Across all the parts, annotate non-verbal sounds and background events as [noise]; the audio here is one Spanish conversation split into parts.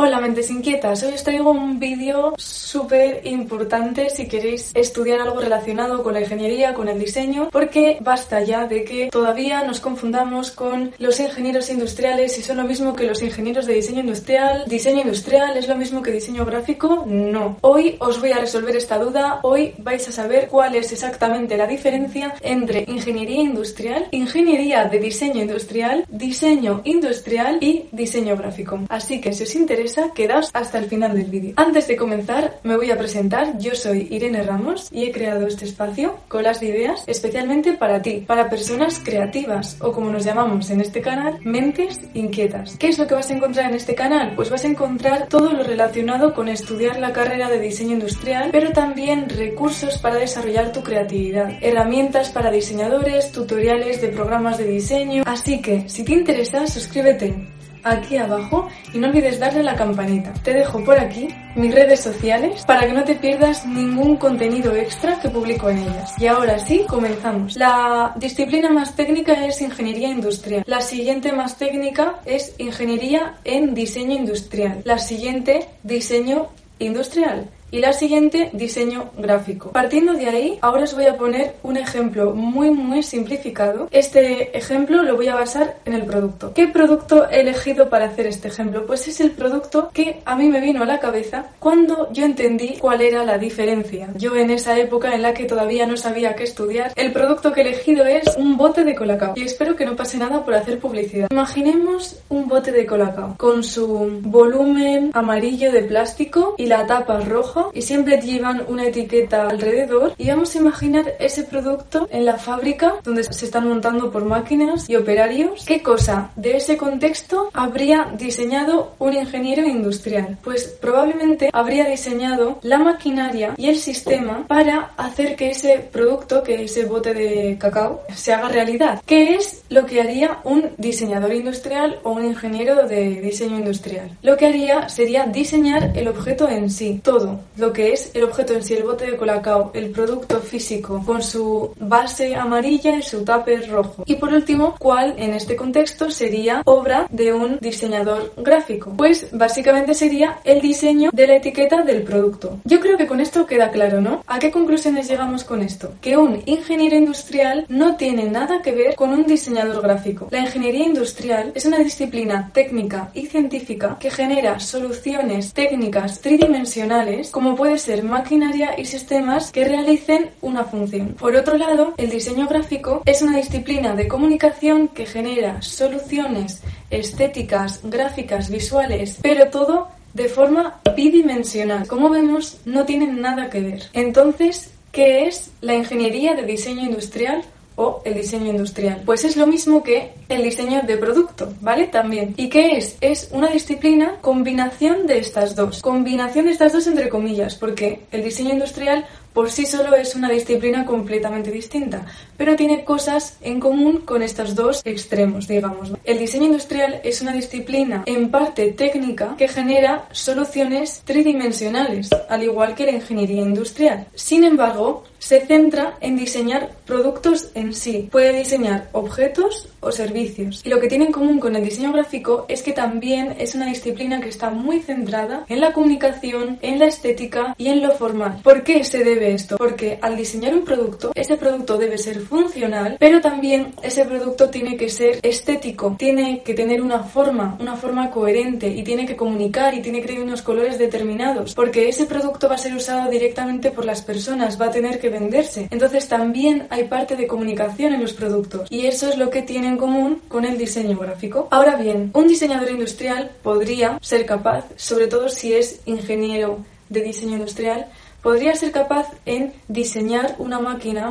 Hola mentes inquietas, hoy os traigo un vídeo súper importante si queréis estudiar algo relacionado con la ingeniería, con el diseño, porque basta ya de que todavía nos confundamos con los ingenieros industriales y son lo mismo que los ingenieros de diseño industrial. ¿Diseño industrial es lo mismo que diseño gráfico? No. Hoy os voy a resolver esta duda, hoy vais a saber cuál es exactamente la diferencia entre ingeniería industrial, ingeniería de diseño industrial, diseño industrial y diseño gráfico. Así que si os interesa quedaos hasta el final del vídeo. Antes de comenzar, me voy a presentar. Yo soy Irene Ramos y he creado este espacio, Colas de Ideas, especialmente para ti, para personas creativas o como nos llamamos en este canal, mentes inquietas. ¿Qué es lo que vas a encontrar en este canal? Pues vas a encontrar todo lo relacionado con estudiar la carrera de diseño industrial, pero también recursos para desarrollar tu creatividad, herramientas para diseñadores, tutoriales de programas de diseño. Así que, si te interesa, suscríbete aquí abajo y no olvides darle a la campanita. Te dejo por aquí mis redes sociales para que no te pierdas ningún contenido extra que publico en ellas. Y ahora sí, comenzamos. La disciplina más técnica es ingeniería industrial. La siguiente más técnica es ingeniería en diseño industrial. La siguiente, diseño industrial y la siguiente diseño gráfico. Partiendo de ahí, ahora os voy a poner un ejemplo muy muy simplificado. Este ejemplo lo voy a basar en el producto. ¿Qué producto he elegido para hacer este ejemplo? Pues es el producto que a mí me vino a la cabeza cuando yo entendí cuál era la diferencia. Yo en esa época en la que todavía no sabía qué estudiar, el producto que he elegido es un bote de colacao. Y espero que no pase nada por hacer publicidad. Imaginemos un bote de colacao con su volumen amarillo de plástico y la tapa roja y siempre llevan una etiqueta alrededor y vamos a imaginar ese producto en la fábrica donde se están montando por máquinas y operarios. ¿Qué cosa de ese contexto habría diseñado un ingeniero industrial? Pues probablemente habría diseñado la maquinaria y el sistema para hacer que ese producto, que ese bote de cacao, se haga realidad. ¿Qué es lo que haría un diseñador industrial o un ingeniero de diseño industrial? Lo que haría sería diseñar el objeto en sí, todo, lo que es el objeto en sí, el bote de colacao, el producto físico, con su base amarilla y su tupper rojo. Y por último, ¿cuál en este contexto sería obra de un diseñador gráfico? Pues básicamente sería el diseño de la etiqueta del producto. Yo creo que con esto queda claro, ¿no? ¿A qué conclusiones llegamos con esto? Que un ingeniero industrial no tiene nada que ver con un diseñador gráfico. La ingeniería industrial es una disciplina técnica y científica que genera soluciones técnicas tridimensionales como puede ser maquinaria y sistemas que realicen una función. Por otro lado, el diseño gráfico es una disciplina de comunicación que genera soluciones estéticas, gráficas, visuales, pero todo de forma bidimensional. Como vemos, no tienen nada que ver. Entonces, ¿qué es la ingeniería de diseño industrial? O el diseño industrial. Pues es lo mismo que el diseño de producto, ¿vale? También. ¿Y qué es? Es una disciplina combinación de estas dos. Combinación de estas dos entre comillas, porque el diseño industrial por sí solo es una disciplina completamente distinta, pero tiene cosas en común con estos dos extremos, digamos. El diseño industrial es una disciplina en parte técnica que genera soluciones tridimensionales, al igual que la ingeniería industrial. Sin embargo, se centra en diseñar productos en sí. Puede diseñar objetos o servicios. Y lo que tiene en común con el diseño gráfico es que también es una disciplina que está muy centrada en la comunicación, en la estética y en lo formal. ¿Por qué se debe esto? Porque al diseñar un producto, ese producto debe ser funcional, pero también ese producto tiene que ser estético, tiene que tener una forma, una forma coherente y tiene que comunicar y tiene que tener unos colores determinados, porque ese producto va a ser usado directamente por las personas, va a tener que venderse. Entonces también hay parte de comunicación en los productos y eso es lo que tiene en común con el diseño gráfico. Ahora bien, un diseñador industrial podría ser capaz, sobre todo si es ingeniero de diseño industrial, podría ser capaz en diseñar una máquina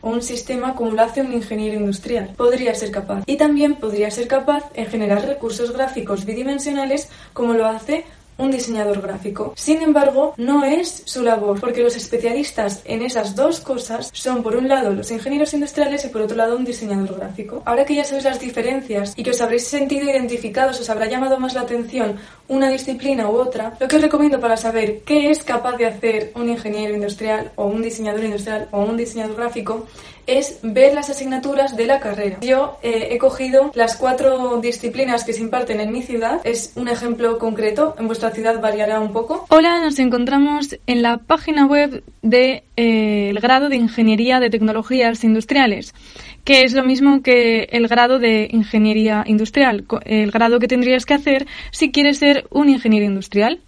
o un sistema como lo hace un ingeniero industrial. Podría ser capaz. Y también podría ser capaz en generar recursos gráficos bidimensionales como lo hace un diseñador gráfico. Sin embargo, no es su labor, porque los especialistas en esas dos cosas son, por un lado, los ingenieros industriales y por otro lado, un diseñador gráfico. Ahora que ya sabéis las diferencias y que os habréis sentido identificados, os habrá llamado más la atención una disciplina u otra, lo que os recomiendo para saber qué es capaz de hacer un ingeniero industrial o un diseñador industrial o un diseñador gráfico es ver las asignaturas de la carrera. Yo eh, he cogido las cuatro disciplinas que se imparten en mi ciudad. Es un ejemplo concreto. En vuestra ciudad variará un poco. Hola, nos encontramos en la página web del de, eh, grado de Ingeniería de Tecnologías Industriales que es lo mismo que el grado de ingeniería industrial, el grado que tendrías que hacer si quieres ser un ingeniero industrial.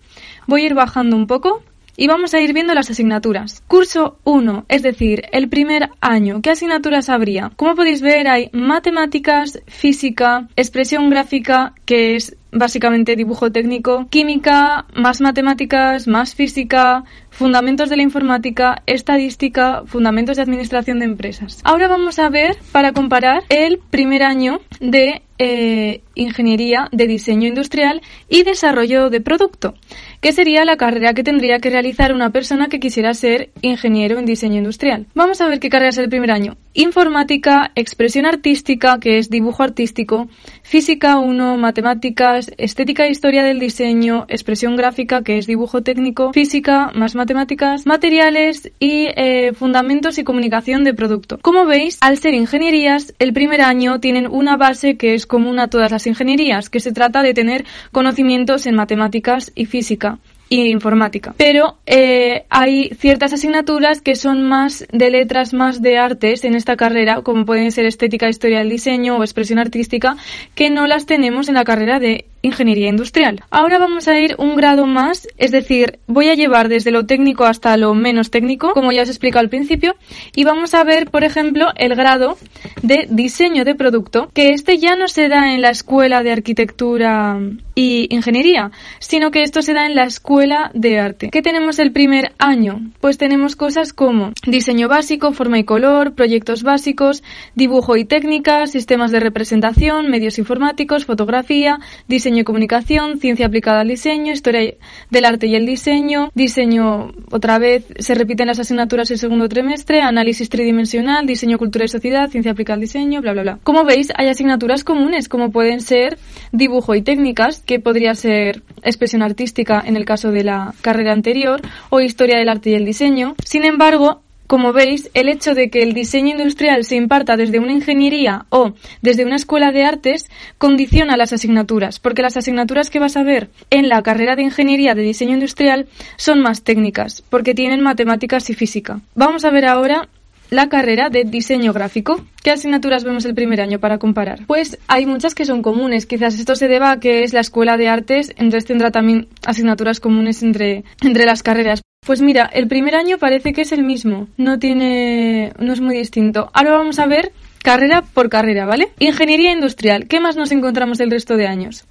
Voy a ir bajando un poco y vamos a ir viendo las asignaturas. Curso 1, es decir, el primer año. ¿Qué asignaturas habría? Como podéis ver, hay matemáticas, física, expresión gráfica, que es básicamente dibujo técnico, química, más matemáticas, más física, fundamentos de la informática, estadística, fundamentos de administración de empresas. Ahora vamos a ver, para comparar, el primer año de eh, ingeniería de diseño industrial y desarrollo de producto, que sería la carrera que tendría que realizar una persona que quisiera ser ingeniero en diseño industrial. Vamos a ver qué carrera es el primer año. Informática, expresión artística, que es dibujo artístico, física 1, matemáticas, estética e historia del diseño, expresión gráfica, que es dibujo técnico, física, más matemáticas, materiales y eh, fundamentos y comunicación de producto. Como veis, al ser ingenierías, el primer año tienen una base que es común a todas las ingenierías, que se trata de tener conocimientos en matemáticas y física y informática. Pero eh, hay ciertas asignaturas que son más de letras, más de artes en esta carrera, como pueden ser estética, historia del diseño o expresión artística, que no las tenemos en la carrera de ingeniería industrial. Ahora vamos a ir un grado más, es decir, voy a llevar desde lo técnico hasta lo menos técnico, como ya os he explicado al principio, y vamos a ver, por ejemplo, el grado de diseño de producto, que este ya no se da en la escuela de arquitectura y ingeniería, sino que esto se da en la escuela de arte. ¿Qué tenemos el primer año? Pues tenemos cosas como diseño básico, forma y color, proyectos básicos, dibujo y técnica, sistemas de representación, medios informáticos, fotografía, diseño diseño y comunicación, ciencia aplicada al diseño, historia del arte y el diseño, diseño otra vez se repiten las asignaturas el segundo trimestre, análisis tridimensional, diseño, cultura y sociedad, ciencia aplicada al diseño, bla, bla, bla. Como veis, hay asignaturas comunes, como pueden ser dibujo y técnicas, que podría ser expresión artística en el caso de la carrera anterior, o historia del arte y el diseño. Sin embargo, como veis, el hecho de que el diseño industrial se imparta desde una ingeniería o desde una escuela de artes condiciona las asignaturas, porque las asignaturas que vas a ver en la carrera de ingeniería de diseño industrial son más técnicas, porque tienen matemáticas y física. Vamos a ver ahora la carrera de diseño gráfico. ¿Qué asignaturas vemos el primer año para comparar? Pues hay muchas que son comunes. Quizás esto se deba a que es la escuela de artes, entonces tendrá también asignaturas comunes entre, entre las carreras. Pues mira, el primer año parece que es el mismo, no tiene, no es muy distinto. Ahora vamos a ver carrera por carrera, ¿vale? Ingeniería industrial, ¿qué más nos encontramos el resto de años?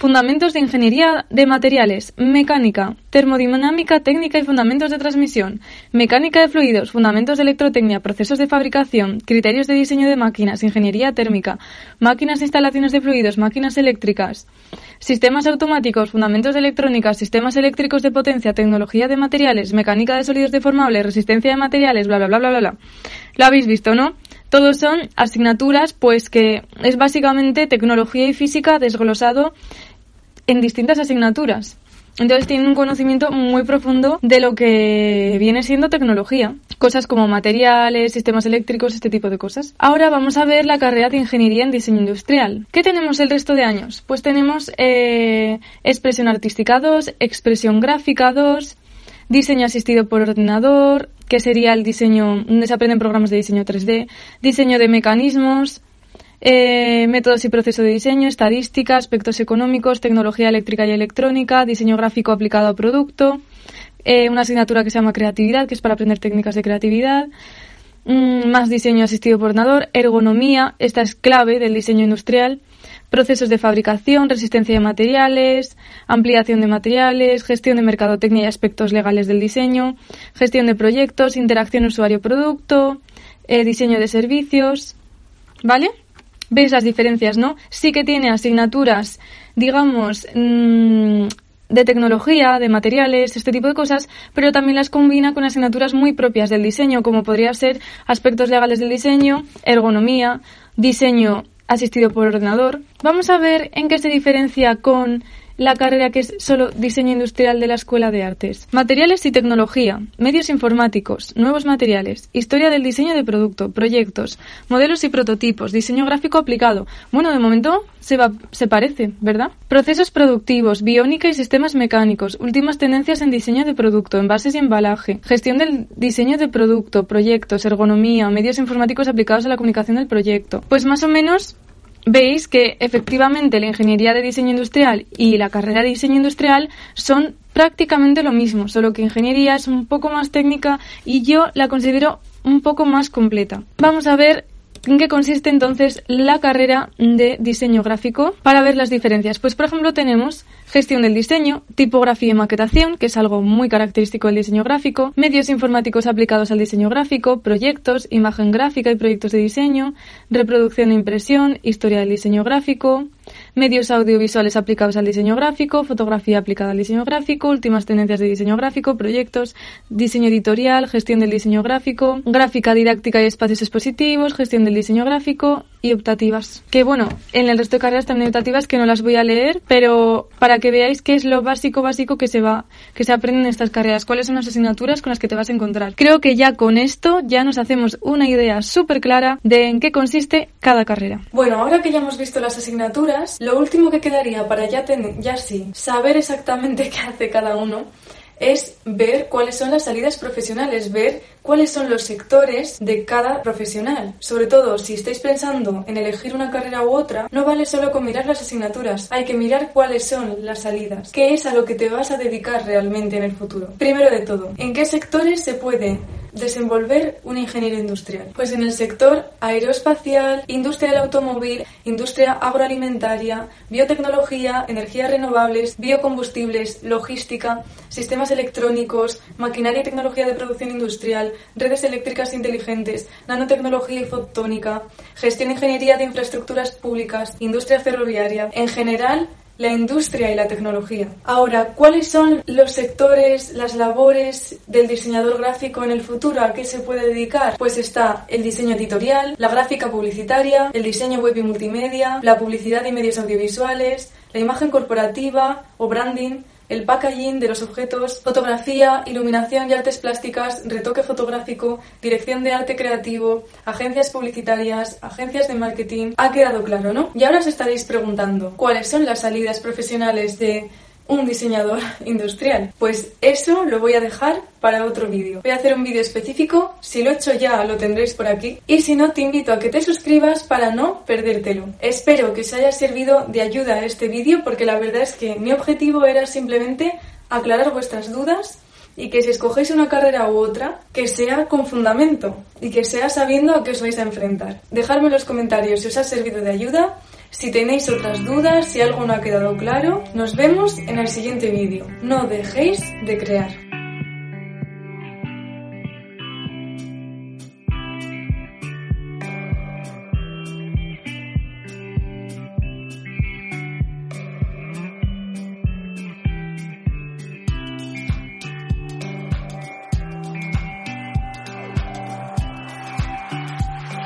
Fundamentos de ingeniería de materiales, mecánica, termodinámica técnica y fundamentos de transmisión, mecánica de fluidos, fundamentos de electrotecnia, procesos de fabricación, criterios de diseño de máquinas, ingeniería térmica, máquinas e instalaciones de fluidos, máquinas eléctricas, sistemas automáticos, fundamentos de electrónica, sistemas eléctricos de potencia, tecnología de materiales, mecánica de sólidos deformables, resistencia de materiales, bla bla bla bla bla. bla. Lo habéis visto, ¿no? Todos son asignaturas, pues que es básicamente tecnología y física desglosado en distintas asignaturas. Entonces tienen un conocimiento muy profundo de lo que viene siendo tecnología. Cosas como materiales, sistemas eléctricos, este tipo de cosas. Ahora vamos a ver la carrera de Ingeniería en Diseño Industrial. ¿Qué tenemos el resto de años? Pues tenemos eh, Expresión Artística 2, Expresión Gráfica 2, Diseño Asistido por Ordenador, que sería el diseño, donde se aprenden programas de diseño 3D, Diseño de Mecanismos, eh, métodos y proceso de diseño, estadística, aspectos económicos, tecnología eléctrica y electrónica, diseño gráfico aplicado a producto, eh, una asignatura que se llama creatividad, que es para aprender técnicas de creatividad, mm, más diseño asistido por ordenador, ergonomía, esta es clave del diseño industrial, procesos de fabricación, resistencia de materiales, ampliación de materiales, gestión de mercadotecnia y aspectos legales del diseño, gestión de proyectos, interacción usuario-producto, eh, diseño de servicios, ¿vale? Veis las diferencias, ¿no? Sí que tiene asignaturas, digamos, mm, de tecnología, de materiales, este tipo de cosas, pero también las combina con asignaturas muy propias del diseño, como podría ser aspectos legales del diseño, ergonomía, diseño asistido por ordenador. Vamos a ver en qué se diferencia con la carrera que es solo diseño industrial de la Escuela de Artes? Materiales y tecnología, medios informáticos, nuevos materiales, historia del diseño de producto, proyectos, modelos y prototipos, diseño gráfico aplicado. Bueno, de momento se, va, se parece, ¿verdad? Procesos productivos, biónica y sistemas mecánicos, últimas tendencias en diseño de producto, envases y embalaje, gestión del diseño de producto, proyectos, ergonomía, medios informáticos aplicados a la comunicación del proyecto. Pues más o menos veis que efectivamente la ingeniería de diseño industrial y la carrera de diseño industrial son prácticamente lo mismo, solo que ingeniería es un poco más técnica y yo la considero un poco más completa. Vamos a ver ¿En qué consiste entonces la carrera de diseño gráfico? Para ver las diferencias, pues por ejemplo tenemos gestión del diseño, tipografía y maquetación, que es algo muy característico del diseño gráfico, medios informáticos aplicados al diseño gráfico, proyectos, imagen gráfica y proyectos de diseño, reproducción e impresión, historia del diseño gráfico, medios audiovisuales aplicados al diseño gráfico, fotografía aplicada al diseño gráfico, últimas tendencias de diseño gráfico, proyectos, diseño editorial, gestión del diseño gráfico, gráfica didáctica y espacios expositivos, gestión del diseño gráfico y optativas. Que bueno, en el resto de carreras también optativas que no las voy a leer, pero para que veáis qué es lo básico básico que se va que se aprende en estas carreras, cuáles son las asignaturas con las que te vas a encontrar. Creo que ya con esto ya nos hacemos una idea súper clara de en qué consiste cada carrera. Bueno, ahora que ya hemos visto las asignaturas, lo último que quedaría para ya, tener, ya sí saber exactamente [laughs] qué hace cada uno es ver cuáles son las salidas profesionales, ver cuáles son los sectores de cada profesional. Sobre todo, si estáis pensando en elegir una carrera u otra, no vale solo con mirar las asignaturas, hay que mirar cuáles son las salidas, qué es a lo que te vas a dedicar realmente en el futuro. Primero de todo, ¿en qué sectores se puede desenvolver un ingeniero industrial? Pues en el sector aeroespacial, industria del automóvil, industria agroalimentaria, biotecnología, energías renovables, biocombustibles, logística, sistemas electrónicos, maquinaria y tecnología de producción industrial, redes eléctricas inteligentes, nanotecnología y fotónica, gestión e ingeniería de infraestructuras públicas, industria ferroviaria. En general, la industria y la tecnología. Ahora, ¿cuáles son los sectores, las labores del diseñador gráfico en el futuro? ¿A qué se puede dedicar? Pues está el diseño editorial, la gráfica publicitaria, el diseño web y multimedia, la publicidad y medios audiovisuales, la imagen corporativa o branding, el packaging de los objetos, fotografía, iluminación y artes plásticas, retoque fotográfico, dirección de arte creativo, agencias publicitarias, agencias de marketing. Ha quedado claro, ¿no? Y ahora os estaréis preguntando, ¿cuáles son las salidas profesionales de un diseñador [laughs] industrial. Pues eso lo voy a dejar para otro vídeo. Voy a hacer un vídeo específico, si lo he hecho ya lo tendréis por aquí y si no te invito a que te suscribas para no perdértelo. Espero que os haya servido de ayuda este vídeo porque la verdad es que mi objetivo era simplemente aclarar vuestras dudas y que si escogéis una carrera u otra, que sea con fundamento y que sea sabiendo a qué os vais a enfrentar. Dejadme en los comentarios si os ha servido de ayuda si tenéis otras dudas, si algo no ha quedado claro, nos vemos en el siguiente vídeo. No dejéis de crear.